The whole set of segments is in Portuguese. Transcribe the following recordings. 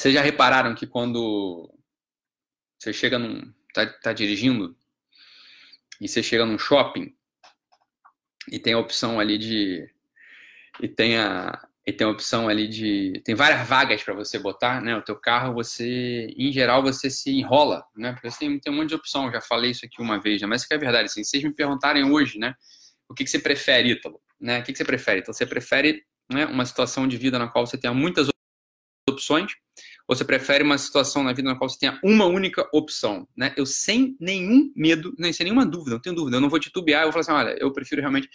Vocês já repararam que quando você chega num. tá, tá dirigindo e você chega num shopping e tem a opção ali de. E tem a, e tem a opção ali de. Tem várias vagas para você botar, né? O teu carro, você, em geral, você se enrola, né? Porque você tem, tem um monte de opção, já falei isso aqui uma vez, né? mas isso que é verdade, assim, se vocês me perguntarem hoje, né? O que, que você prefere, Ítalo? Né? O que, que você prefere? Então, você prefere né, uma situação de vida na qual você tenha muitas opções, você prefere uma situação na vida na qual você tenha uma única opção, né? Eu sem nenhum medo, nem sem nenhuma dúvida, não tenho dúvida, eu não vou titubear, eu vou falar assim, olha, eu prefiro realmente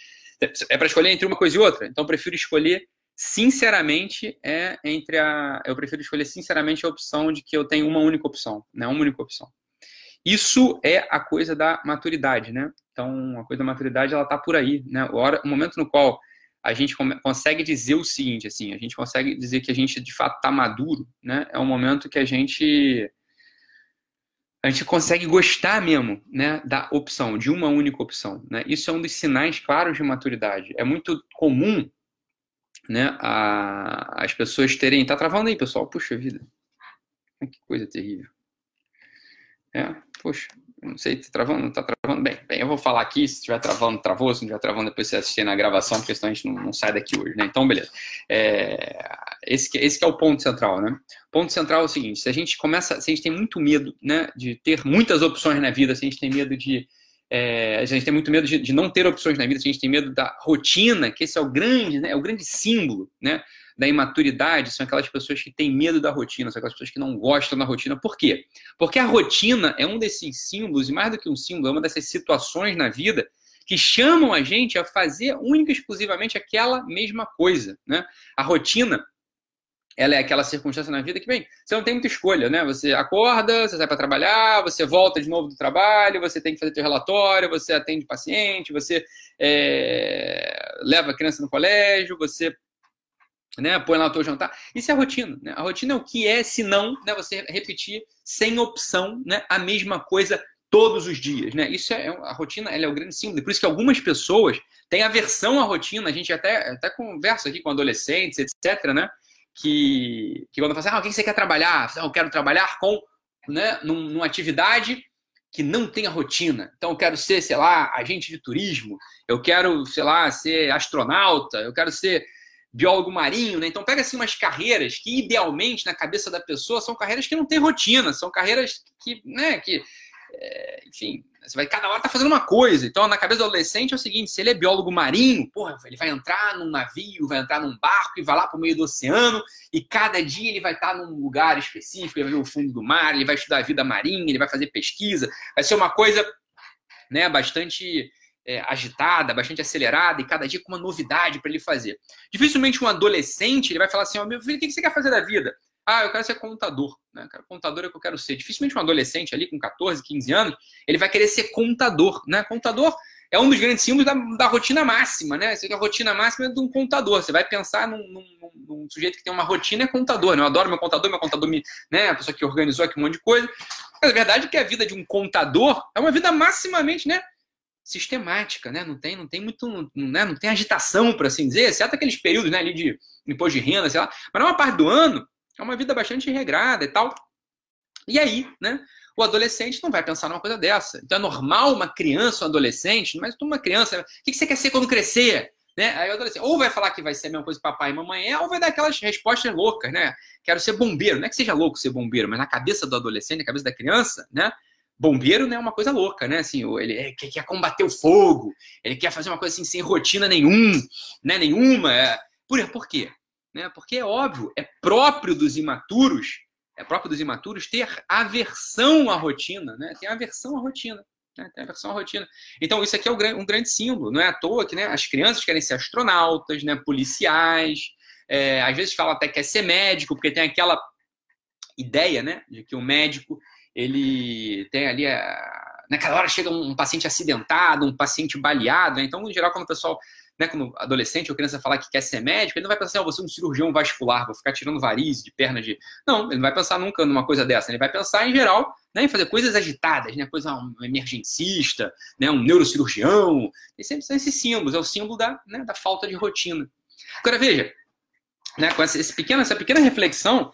é para escolher entre uma coisa e outra, então eu prefiro escolher sinceramente é entre a eu prefiro escolher sinceramente a opção de que eu tenho uma única opção, né? Uma única opção. Isso é a coisa da maturidade, né? Então, a coisa da maturidade ela tá por aí, né? O, hora, o momento no qual a gente consegue dizer o seguinte, assim, a gente consegue dizer que a gente de fato está maduro, né? É um momento que a gente a gente consegue gostar mesmo, né, da opção, de uma única opção, né? Isso é um dos sinais claros de maturidade. É muito comum, né, a, as pessoas terem, tá travando aí, pessoal? Puxa vida. Que coisa terrível. É, poxa, não sei, tá travando, não tá travando? Bem, bem, eu vou falar aqui, se estiver travando, travou, se não estiver travando, depois você assistir na gravação, porque senão a gente não, não sai daqui hoje, né? Então, beleza. É, esse, que, esse que é o ponto central, né? Ponto central é o seguinte, se a gente começa, se a gente tem muito medo, né, de ter muitas opções na vida, se a gente tem medo de é, a gente tem muito medo de, de, não ter opções na vida, a gente tem medo da rotina, que esse é o grande, né, é o grande símbolo, né? Da imaturidade são aquelas pessoas que têm medo da rotina, são aquelas pessoas que não gostam da rotina. Por quê? Porque a rotina é um desses símbolos, e mais do que um símbolo, é uma dessas situações na vida que chamam a gente a fazer única e exclusivamente aquela mesma coisa. Né? A rotina ela é aquela circunstância na vida que, bem, você não tem muita escolha, né? Você acorda, você sai para trabalhar, você volta de novo do trabalho, você tem que fazer seu relatório, você atende paciente, você é, leva a criança no colégio, você né? Põe lá o teu jantar. Isso é a rotina. Né? A rotina é o que é, se não, né, você repetir sem opção né, a mesma coisa todos os dias. Né? Isso é a rotina, ela é o grande símbolo. Por isso que algumas pessoas têm aversão à rotina. A gente até, até conversa aqui com adolescentes, etc., né? Que, que quando fala assim, ah, o que você quer trabalhar? Eu quero trabalhar com, né, num, numa atividade que não tenha rotina. Então, eu quero ser, sei lá, agente de turismo, eu quero, sei lá, ser astronauta, eu quero ser biólogo marinho, né? Então pega assim umas carreiras que idealmente na cabeça da pessoa são carreiras que não têm rotina, são carreiras que, né, que é, enfim, você vai cada hora tá fazendo uma coisa. Então na cabeça do adolescente é o seguinte, se ele é biólogo marinho, porra, ele vai entrar num navio, vai entrar num barco e vai lá para o meio do oceano e cada dia ele vai estar tá num lugar específico, ele vai ver o fundo do mar, ele vai estudar a vida marinha, ele vai fazer pesquisa, vai ser uma coisa, né, bastante é, agitada, bastante acelerada e cada dia com uma novidade para ele fazer. Dificilmente um adolescente ele vai falar assim: oh, meu filho, o que você quer fazer da vida? Ah, eu quero ser contador. Né? Contador é o que eu quero ser. Dificilmente um adolescente ali com 14, 15 anos, ele vai querer ser contador. Né? Contador é um dos grandes símbolos da, da rotina máxima. Né? A rotina máxima é de um contador. Você vai pensar num, num, num, sujeito que tem uma rotina é contador. Né? Eu adoro meu contador, meu contador me, né? a pessoa que organizou aqui um monte de coisa. Mas a verdade é que a vida de um contador é uma vida maximamente né, sistemática, né? Não tem, não tem muito, não, né? não tem agitação, por assim dizer, exceto aqueles períodos né, ali de imposto de renda, sei lá. Mas uma parte do ano é uma vida bastante regrada e tal. E aí, né? O adolescente não vai pensar numa coisa dessa. Então é normal uma criança, um adolescente, mas uma criança, o que você quer ser quando crescer? Né? Aí o adolescente ou vai falar que vai ser a mesma coisa que papai e mamãe é, ou vai dar aquelas respostas loucas, né? Quero ser bombeiro. Não é que seja louco ser bombeiro, mas na cabeça do adolescente, na cabeça da criança, né? Bombeiro né, é uma coisa louca, né? Assim, ele quer combater o fogo, ele quer fazer uma coisa assim sem rotina nenhum, né? Nenhuma. É. Por, por quê? Né? Porque é óbvio, é próprio dos imaturos, é próprio dos imaturos ter aversão à rotina, né? Tem aversão à rotina. Né? Tem aversão à rotina. Então, isso aqui é um grande símbolo. Não é à toa que né, as crianças querem ser astronautas, né, policiais, é, às vezes fala até que quer ser médico, porque tem aquela ideia né, de que o médico ele tem ali a, naquela hora chega um paciente acidentado, um paciente baleado, né? então em geral quando o pessoal, né, quando adolescente ou criança falar que quer ser médico, ele não vai pensar, oh, você é um cirurgião vascular, vou ficar tirando varizes de perna de, não, ele não vai pensar nunca numa coisa dessa, ele vai pensar em geral, né, em fazer coisas agitadas, né, coisa um emergencista, né, um neurocirurgião, e sempre são esses símbolos, é o símbolo da, né, da falta de rotina. Agora veja, né, com essa, esse pequeno, essa pequena reflexão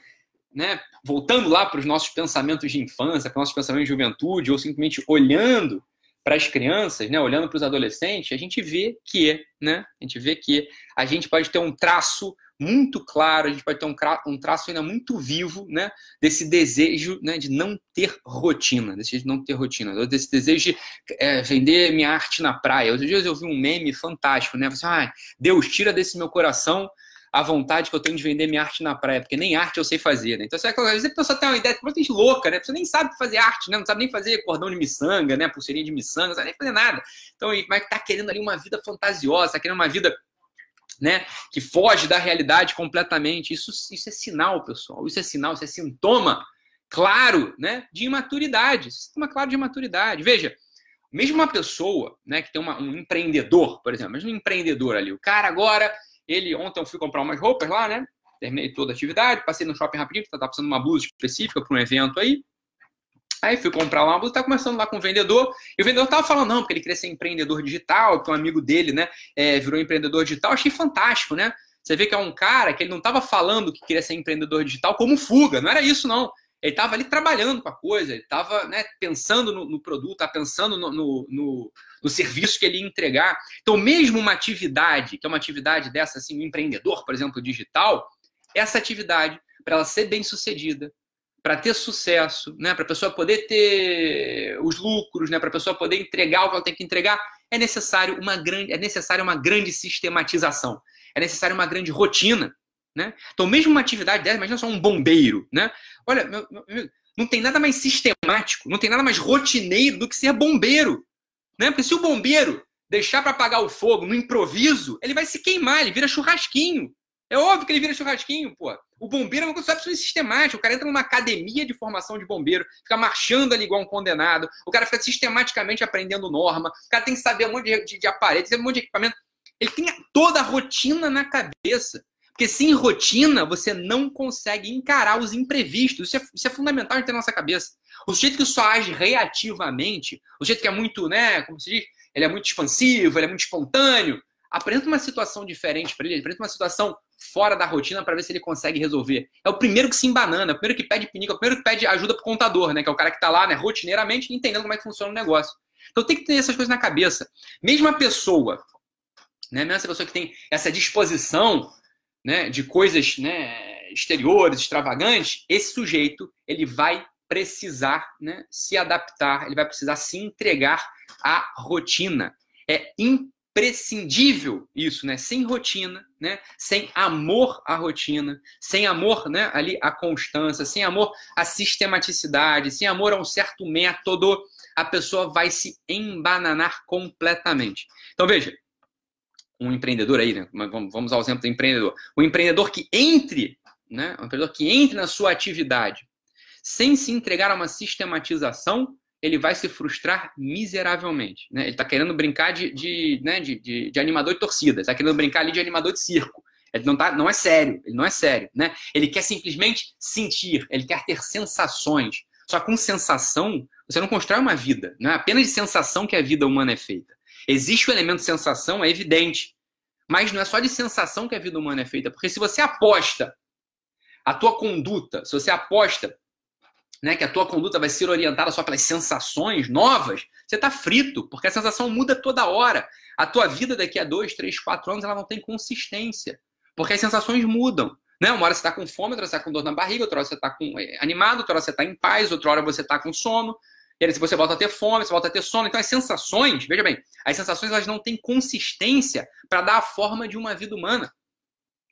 né, voltando lá para os nossos pensamentos de infância, para os nossos pensamentos de juventude, ou simplesmente olhando para as crianças, né, olhando para os adolescentes, a gente vê que, né, a gente vê que a gente pode ter um traço muito claro, a gente pode ter um, um traço ainda muito vivo, né, desse desejo, né, de não ter rotina, desse de não ter rotina, desse desejo de é, vender minha arte na praia. Outros dias eu vi um meme fantástico, né, assim, ah, Deus tira desse meu coração a vontade que eu tenho de vender minha arte na praia, porque nem arte eu sei fazer, né? Então, às vezes a pessoa tem uma ideia completamente louca, né? A pessoa nem sabe fazer arte, né? Não sabe nem fazer cordão de miçanga, né? Pulseirinha de miçanga, não sabe nem fazer nada. Então, mas tá querendo ali uma vida fantasiosa, tá querendo uma vida né, que foge da realidade completamente. Isso, isso é sinal, pessoal. Isso é sinal, isso é sintoma claro, né, de imaturidade. Sintoma claro de imaturidade. Veja, mesmo uma pessoa, né, que tem uma, um empreendedor, por exemplo, mesmo um empreendedor ali, o cara agora ele, ontem eu fui comprar umas roupas lá, né? Terminei toda a atividade, passei no shopping rapidinho, tá precisando de uma blusa específica para um evento aí. Aí fui comprar lá uma blusa, tá conversando lá com o vendedor, e o vendedor tava falando, não, porque ele queria ser empreendedor digital, porque um amigo dele, né, é, virou empreendedor digital. Achei fantástico, né? Você vê que é um cara que ele não estava falando que queria ser empreendedor digital como fuga, não era isso, não. Ele estava ali trabalhando com a coisa, ele estava né, pensando no, no produto, tá pensando no, no, no, serviço que ele ia entregar. Então, mesmo uma atividade, que é uma atividade dessa, assim, um empreendedor, por exemplo, digital, essa atividade, para ela ser bem sucedida, para ter sucesso, né, para a pessoa poder ter os lucros, né, para a pessoa poder entregar o que ela tem que entregar, é necessário uma grande, é necessário uma grande sistematização, é necessário uma grande rotina. Né? Então, mesmo uma atividade dessa, imagina só um bombeiro. Né? Olha, meu, meu, não tem nada mais sistemático, não tem nada mais rotineiro do que ser bombeiro. Né? Porque se o bombeiro deixar para apagar o fogo no improviso, ele vai se queimar, ele vira churrasquinho. É óbvio que ele vira churrasquinho, pô. O bombeiro é uma coisa absolutamente sistemática. O cara entra numa academia de formação de bombeiro, fica marchando ali igual um condenado. O cara fica sistematicamente aprendendo norma. O cara tem que saber um monte de, de, de aparelhos, um monte de equipamento. Ele tem toda a rotina na cabeça. Porque sem rotina, você não consegue encarar os imprevistos. Isso é, isso é fundamental em ter na nossa cabeça. O sujeito que só age reativamente, o sujeito que é muito, né, como se diz, ele é muito expansivo, ele é muito espontâneo, apresenta uma situação diferente para ele, apresenta uma situação fora da rotina para ver se ele consegue resolver. É o primeiro que se embanana, é o primeiro que pede pinico, é o primeiro que pede ajuda pro contador, né, que é o cara que está lá, né, rotineiramente entendendo como é que funciona o negócio. Então tem que ter essas coisas na cabeça. Mesmo a pessoa, né, mesmo essa pessoa que tem essa disposição né, de coisas né, exteriores, extravagantes, esse sujeito ele vai precisar né, se adaptar, ele vai precisar se entregar à rotina. É imprescindível isso, né? Sem rotina, né? Sem amor à rotina, sem amor, né, ali à constância, sem amor à sistematicidade, sem amor a um certo método, a pessoa vai se embananar completamente. Então veja, um empreendedor aí, né? Vamos ao exemplo do empreendedor. O empreendedor que entre, né? O empreendedor que entre na sua atividade sem se entregar a uma sistematização, ele vai se frustrar miseravelmente. Né? Ele está querendo brincar de, de, né, de, de, de animador de torcida, está querendo brincar ali de animador de circo. Ele não, tá, não é sério, ele não é sério. Né? Ele quer simplesmente sentir, ele quer ter sensações. Só com sensação, você não constrói uma vida. Não é apenas de sensação que a vida humana é feita. Existe o elemento sensação, é evidente. Mas não é só de sensação que a vida humana é feita. Porque se você aposta a tua conduta, se você aposta né, que a tua conduta vai ser orientada só pelas sensações novas, você está frito, porque a sensação muda toda hora. A tua vida daqui a dois, três, quatro anos ela não tem consistência, porque as sensações mudam. Né? Uma hora você está com fome, outra você está com dor na barriga, outra hora você está é, animado, outra hora você está em paz, outra hora você está com sono. E aí, você volta a ter fome, você volta a ter sono. Então, as sensações, veja bem, as sensações elas não têm consistência para dar a forma de uma vida humana.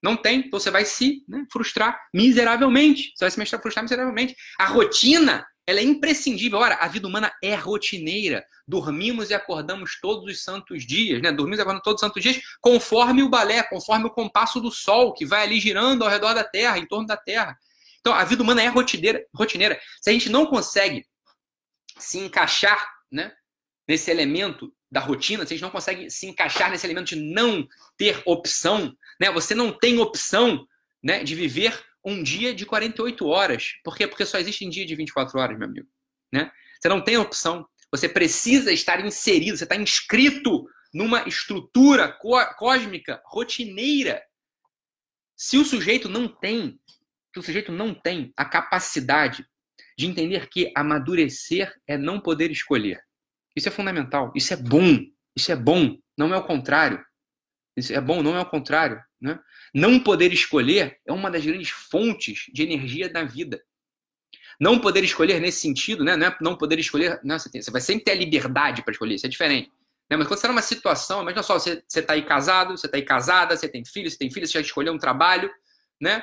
Não tem, então você vai se né, frustrar miseravelmente. Você vai se frustrar miseravelmente. A rotina, ela é imprescindível. Ora, a vida humana é rotineira. Dormimos e acordamos todos os santos dias, né? Dormimos e acordamos todos os santos dias, conforme o balé, conforme o compasso do sol, que vai ali girando ao redor da Terra, em torno da Terra. Então, a vida humana é rotineira. rotineira. Se a gente não consegue se encaixar né, nesse elemento da rotina, se a gente não consegue se encaixar nesse elemento de não ter opção, né, você não tem opção né, de viver um dia de 48 horas. Por quê? Porque só existe um dia de 24 horas, meu amigo. Né? Você não tem opção. Você precisa estar inserido, você está inscrito numa estrutura cósmica rotineira. Se o sujeito não tem que o sujeito não tem a capacidade de entender que amadurecer é não poder escolher. Isso é fundamental. Isso é bom. Isso é bom. Não é o contrário. Isso é bom, não é o contrário. Né? Não poder escolher é uma das grandes fontes de energia da vida. Não poder escolher nesse sentido, né? não é não poder escolher. Não, você, tem, você vai sempre ter a liberdade para escolher, isso é diferente. Né? Mas quando você está numa situação, imagina só, você está aí casado, você está aí casada, você tem filho, você tem filho, você já escolheu um trabalho, né?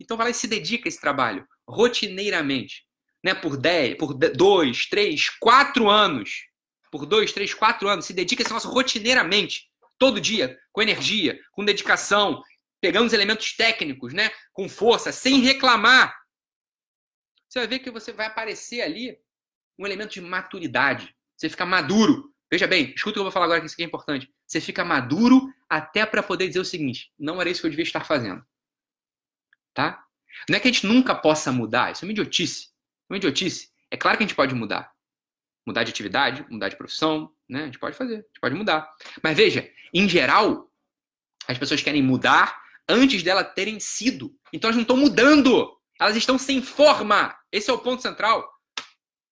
Então vai lá e se dedica a esse trabalho, rotineiramente. Né? Por 10, por 2, 3, 4 anos. Por 2, 3, 4 anos, se dedica a esse negócio rotineiramente todo dia, com energia, com dedicação, pegando os elementos técnicos, né? Com força, sem reclamar. Você vai ver que você vai aparecer ali um elemento de maturidade. Você fica maduro. Veja bem, escuta o que eu vou falar agora, que isso aqui é importante. Você fica maduro até para poder dizer o seguinte: não era isso que eu devia estar fazendo. Tá? Não é que a gente nunca possa mudar, isso é uma idiotice. Uma idiotice. É claro que a gente pode mudar. Mudar de atividade, mudar de profissão, né? A gente pode fazer, a gente pode mudar. Mas veja, em geral, as pessoas querem mudar antes dela terem sido. Então elas não estão mudando. Elas estão sem forma. Esse é o ponto central.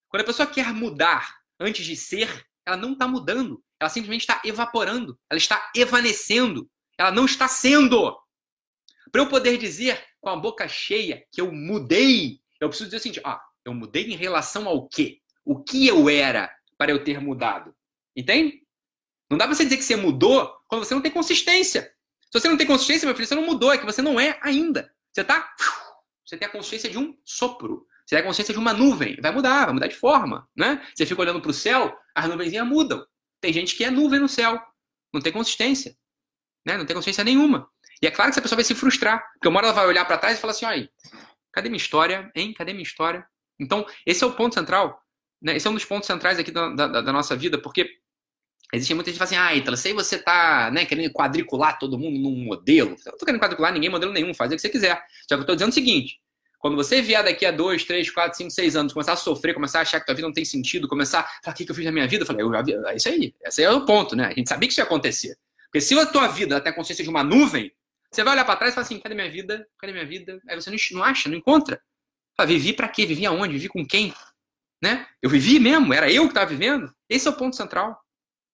Quando a pessoa quer mudar antes de ser, ela não está mudando. Ela simplesmente está evaporando. Ela está evanecendo. Ela não está sendo. Para eu poder dizer com a boca cheia que eu mudei, eu preciso dizer o seguinte: ah, eu mudei em relação ao quê? O que eu era para eu ter mudado? Entende? Não dá pra você dizer que você mudou quando você não tem consistência. Se você não tem consistência, meu filho, você não mudou, é que você não é ainda. Você tá. Você tem a consciência de um sopro. Você tem a consciência de uma nuvem. Vai mudar, vai mudar de forma. Né? Você fica olhando para o céu, as nuvenzinhas mudam. Tem gente que é nuvem no céu. Não tem consistência. Né? Não tem consistência nenhuma. E é claro que essa pessoa vai se frustrar. Porque uma hora ela vai olhar para trás e falar assim: aí, cadê minha história? Hein? Cadê minha história? Então, esse é o ponto central. Né? Esse é um dos pontos centrais aqui da, da, da nossa vida, porque Existe muita gente que fala assim, ah, Ítalo, sei você tá né, querendo quadricular todo mundo num modelo. Eu não tô querendo quadricular ninguém, modelo nenhum, faz o que você quiser. Só que eu tô dizendo o seguinte: quando você vier daqui a dois, três, quatro, cinco, seis anos, começar a sofrer, começar a achar que tua vida não tem sentido, começar a falar, o que, que eu fiz na minha vida? Eu falei, eu já vi, é isso aí, esse aí é o ponto, né? A gente sabia que isso ia acontecer. Porque se a tua vida tem a consciência de uma nuvem, você vai olhar para trás e falar assim, cadê minha vida? Cadê minha vida? Aí você não acha, não encontra. Fala, vivi para quê? Vivi aonde? Vivi com quem? Né? Eu vivi mesmo? Era eu que estava vivendo? Esse é o ponto central.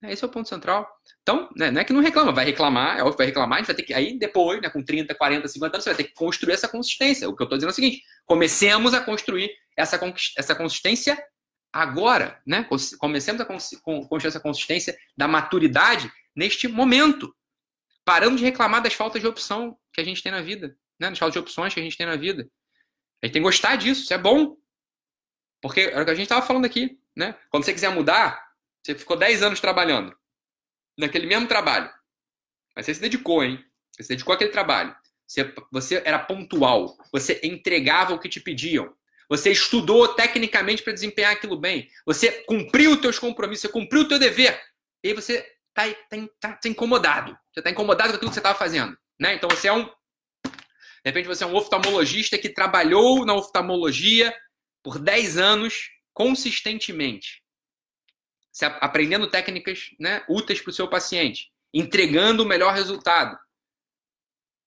Esse é o ponto central. Então, né, não é que não reclama, vai reclamar, é óbvio que vai reclamar, a gente vai ter que, aí depois, né, com 30, 40, 50 anos, você vai ter que construir essa consistência. O que eu estou dizendo é o seguinte: comecemos a construir essa, essa consistência agora, né? Comecemos a construir essa consistência da maturidade neste momento. Parando de reclamar das faltas de opção que a gente tem na vida, né? Das faltas de opções que a gente tem na vida. A gente tem que gostar disso, isso é bom. Porque é o que a gente estava falando aqui, né? Quando você quiser mudar, você ficou 10 anos trabalhando naquele mesmo trabalho. Mas você se dedicou, hein? Você se dedicou àquele trabalho. Você, você era pontual. Você entregava o que te pediam. Você estudou tecnicamente para desempenhar aquilo bem. Você cumpriu os teus compromissos, você cumpriu o teu dever. E aí você está tá, tá, tá incomodado. Você está incomodado com aquilo que você estava fazendo. Né? Então você é um. De repente você é um oftalmologista que trabalhou na oftalmologia por 10 anos consistentemente aprendendo técnicas né, úteis para o seu paciente, entregando o melhor resultado.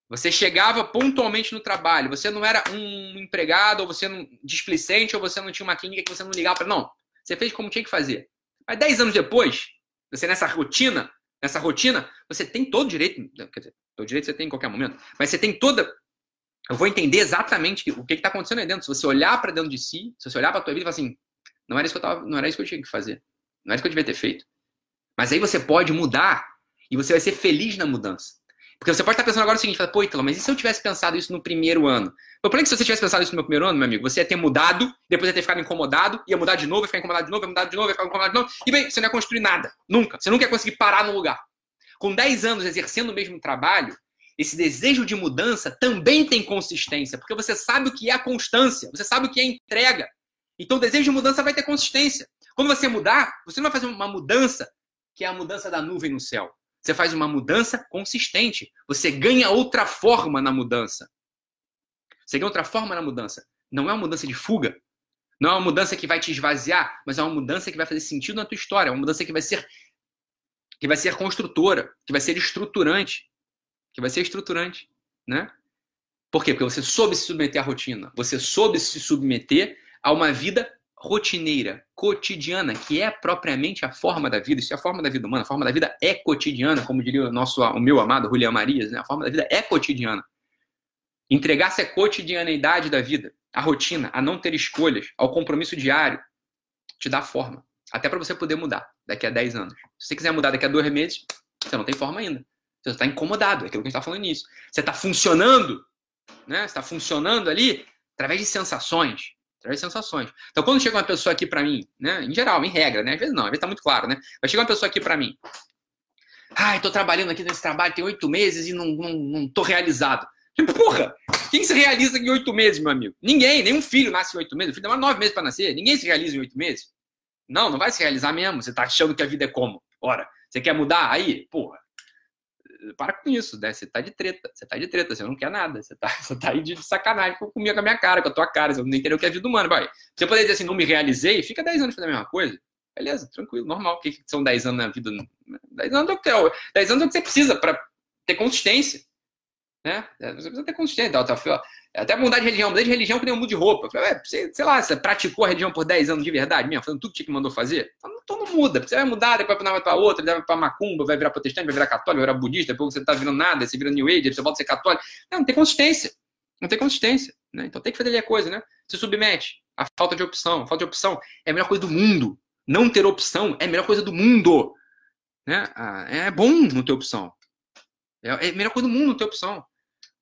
Você chegava pontualmente no trabalho, você não era um empregado, ou você não displicente, ou você não tinha uma clínica que você não ligava para. Não, você fez como tinha que fazer. Mas dez anos depois, você nessa rotina, nessa rotina, você tem todo o direito, quer dizer, todo direito você tem em qualquer momento, mas você tem toda. Eu vou entender exatamente o que está acontecendo aí dentro. Se você olhar para dentro de si, se você olhar para a tua vida e falar assim, não era isso que eu tava, não era isso que eu tinha que fazer. Não é isso que eu devia ter feito. Mas aí você pode mudar e você vai ser feliz na mudança. Porque você pode estar pensando agora o seguinte, fala, pô, Italo, mas e se eu tivesse pensado isso no primeiro ano? O problema é que se você tivesse pensado isso no meu primeiro ano, meu amigo, você ia ter mudado, depois ia ter ficado incomodado, ia mudar de novo, ia ficar incomodado de novo, ia mudar de novo, ia ficar incomodado de novo, e bem, você não ia construir nada. Nunca. Você nunca ia conseguir parar no lugar. Com 10 anos exercendo o mesmo trabalho, esse desejo de mudança também tem consistência, porque você sabe o que é a constância, você sabe o que é entrega. Então o desejo de mudança vai ter consistência. Quando você mudar, você não vai fazer uma mudança que é a mudança da nuvem no céu. Você faz uma mudança consistente. Você ganha outra forma na mudança. Você ganha outra forma na mudança. Não é uma mudança de fuga. Não é uma mudança que vai te esvaziar, mas é uma mudança que vai fazer sentido na tua história. É uma mudança que vai ser que vai ser construtora, que vai ser estruturante, que vai ser estruturante, né? Por quê? Porque você soube se submeter à rotina. Você soube se submeter a uma vida rotineira, cotidiana, que é propriamente a forma da vida. Isso é a forma da vida humana. A forma da vida é cotidiana, como diria o, nosso, o meu amado Julian Marias. Né? A forma da vida é cotidiana. Entregar-se à cotidianeidade da vida, à rotina, a não ter escolhas, ao compromisso diário, te dá forma. Até para você poder mudar daqui a 10 anos. Se você quiser mudar daqui a dois meses, você não tem forma ainda. Você está incomodado, é aquilo que a gente está falando nisso. Você está funcionando, né? Você está funcionando ali através de sensações. Através de sensações. Então, quando chega uma pessoa aqui para mim, né? Em geral, em regra, né? Às vezes não, às vezes está muito claro, né? Vai chegar uma pessoa aqui para mim. Ai, estou trabalhando aqui nesse trabalho tem oito meses e não, não, não tô realizado. Porra, quem se realiza em oito meses, meu amigo? Ninguém, nenhum filho nasce em oito meses. O filho demora nove meses para nascer. Ninguém se realiza em oito meses. Não, não vai se realizar mesmo. Você tá achando que a vida é como? Ora, você quer mudar? Aí, porra, para com isso, né? Você tá de treta, você tá de treta, você não quer nada, você tá, você tá aí de sacanagem comigo, com a minha cara, com a tua cara, você não entendeu o que é vida humana, vai. Você poder dizer assim, não me realizei, fica 10 anos fazendo a mesma coisa. Beleza, tranquilo, normal. O que, que são 10 anos na vida? 10 anos é o que, 10 anos é o que você precisa para ter consistência. Né? Você precisa ter consistência. Então, até mudar de religião, mudar de religião que nem um mundo de roupa. Falei, sei, sei lá, você praticou a religião por 10 anos de verdade mesmo, fazendo tudo que mandou fazer? Então, então não muda. Você vai mudar, depois vai para outra, vai para macumba, vai virar protestante, vai virar católico, vai virar budista, depois você tá virando nada, você vira New Age, você volta a ser católico. Não, não tem consistência. Não tem consistência. Né? Então tem que fazer a coisa, né? Se submete. A falta de opção. A falta de opção é a melhor coisa do mundo. Não ter opção é a melhor coisa do mundo. Né? Ah, é bom não ter opção. É, é a melhor coisa do mundo não ter opção.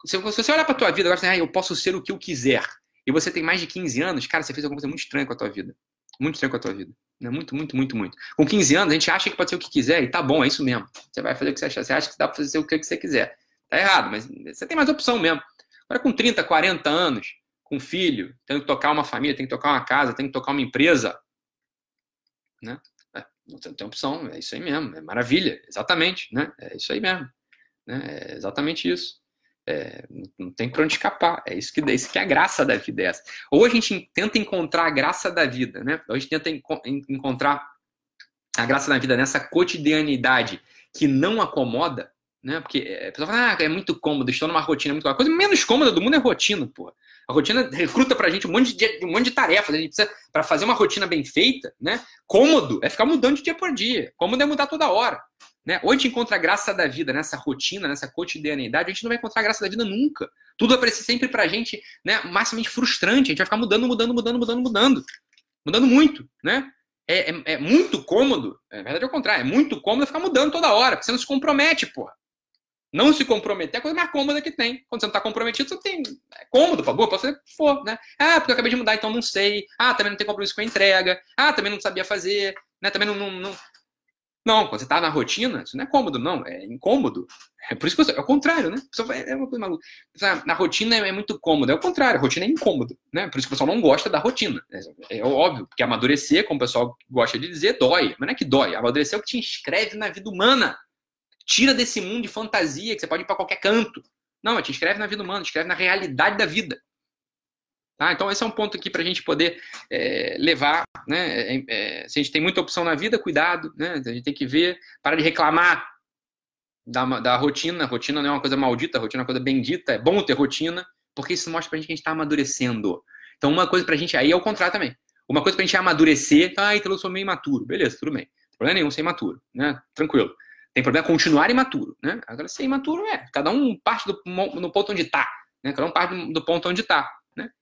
Se você olhar para tua vida agora, ah, eu posso ser o que eu quiser, e você tem mais de 15 anos, cara, você fez alguma coisa muito estranha com a tua vida. Muito estranha com a tua vida. Né? Muito, muito, muito, muito. Com 15 anos, a gente acha que pode ser o que quiser, e tá bom, é isso mesmo. Você vai fazer o que você acha. Você acha que dá para fazer o que você quiser. Tá errado, mas você tem mais opção mesmo. Agora, com 30, 40 anos, com filho, tem que tocar uma família, tem que tocar uma casa, tem que tocar uma empresa, né? É, não tem opção, é isso aí mesmo, é maravilha, exatamente, né? É isso aí mesmo, né? É exatamente isso. É, não tem para onde escapar. É isso que, é isso que é a graça da vida. É essa. Ou a gente tenta encontrar a graça da vida, né? Ou a gente tenta enco encontrar a graça da vida nessa cotidianidade que não acomoda, né? Porque é, a pessoa fala, ah, é muito cômodo, estou numa rotina muito A coisa menos cômoda do mundo é rotina, pô. A rotina recruta pra gente um monte de, um monte de tarefas. A gente precisa, para fazer uma rotina bem feita, né? Cômodo é ficar mudando de dia por dia. Cômodo é mudar toda hora. Né? Ou a gente encontra a graça da vida nessa rotina, nessa cotidianidade, a gente não vai encontrar a graça da vida nunca. Tudo vai parecer sempre pra gente né, maximamente frustrante. A gente vai ficar mudando, mudando, mudando, mudando, mudando. Mudando muito, né? É, é, é muito cômodo, é verdade é o contrário, é muito cômodo ficar mudando toda hora, porque você não se compromete, porra. Não se comprometer é a coisa mais cômoda que tem. Quando você não está comprometido, você tem. É cômodo, favor, pode fazer o que for, né? Ah, porque eu acabei de mudar, então não sei. Ah, também não tem compromisso com a entrega. Ah, também não sabia fazer. Né? Também não, não, não, não, quando você está na rotina, isso não é cômodo, não, é incômodo. É por isso que você, é o contrário, né? É uma coisa maluca. Na rotina é muito cômodo, é o contrário, a rotina é incômodo, né? Por isso que o pessoal não gosta da rotina. É, é óbvio, porque amadurecer, como o pessoal gosta de dizer, dói. Mas não é que dói, amadurecer é o que te inscreve na vida humana. Tira desse mundo de fantasia que você pode ir para qualquer canto. Não, te inscreve na vida humana, te inscreve na realidade da vida. Tá? Então, esse é um ponto aqui para a gente poder é, levar. Né? É, é, se a gente tem muita opção na vida, cuidado. Né? A gente tem que ver, para de reclamar da, da rotina. Rotina não é uma coisa maldita, rotina é uma coisa bendita. É bom ter rotina, porque isso mostra para a gente que a gente está amadurecendo. Então, uma coisa para a gente. Aí é o contrário também. Uma coisa para a gente amadurecer. Ah, então eu sou meio imaturo. Beleza, tudo bem. Não tem problema nenhum ser imaturo. Né? Tranquilo. Tem problema continuar imaturo. Né? Agora, ser imaturo é. Cada um parte do, no ponto onde está. Né? Cada um parte do ponto onde está.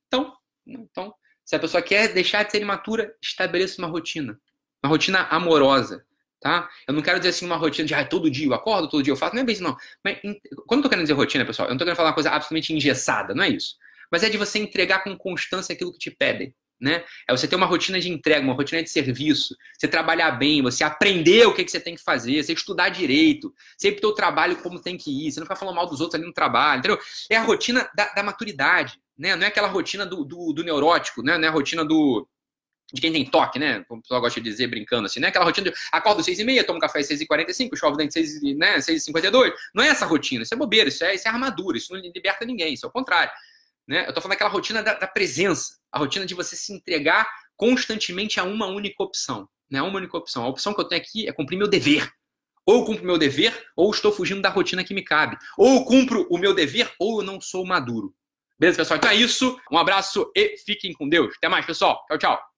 Então, então, se a pessoa quer deixar de ser imatura, estabeleça uma rotina. Uma rotina amorosa. Tá? Eu não quero dizer assim uma rotina de ah, todo dia eu acordo, todo dia eu faço, não é bem isso não. Mas quando eu tô querendo dizer rotina, pessoal, eu não tô querendo falar uma coisa absolutamente engessada, não é isso. Mas é de você entregar com constância aquilo que te pedem. Né? É você ter uma rotina de entrega, uma rotina de serviço, você trabalhar bem, você aprender o que, que você tem que fazer, você estudar direito, sempre o trabalho como tem que ir, você não ficar falando mal dos outros ali no trabalho, entendeu? É a rotina da, da maturidade né? Não é aquela rotina do, do, do neurótico, né? Não é a rotina do, de quem tem toque, né? Como o pessoal gosta de dizer, brincando assim, né? Aquela rotina de acordo às 6 e meia, tomo café às 6 e 45 chove dentro às 6, né? 6 e 52 Não é essa rotina, isso é bobeira, isso é, isso é armadura, isso não liberta ninguém, isso é o contrário. Né? Eu tô falando daquela rotina da, da, presença, a rotina de você se entregar constantemente a uma única opção, né? Uma única opção. A opção que eu tenho aqui é cumprir meu dever. Ou cumpro meu dever, ou estou fugindo da rotina que me cabe. Ou cumpro o meu dever, ou eu não sou maduro. Beleza, pessoal? Então é isso. Um abraço e fiquem com Deus. Até mais, pessoal. Tchau, tchau.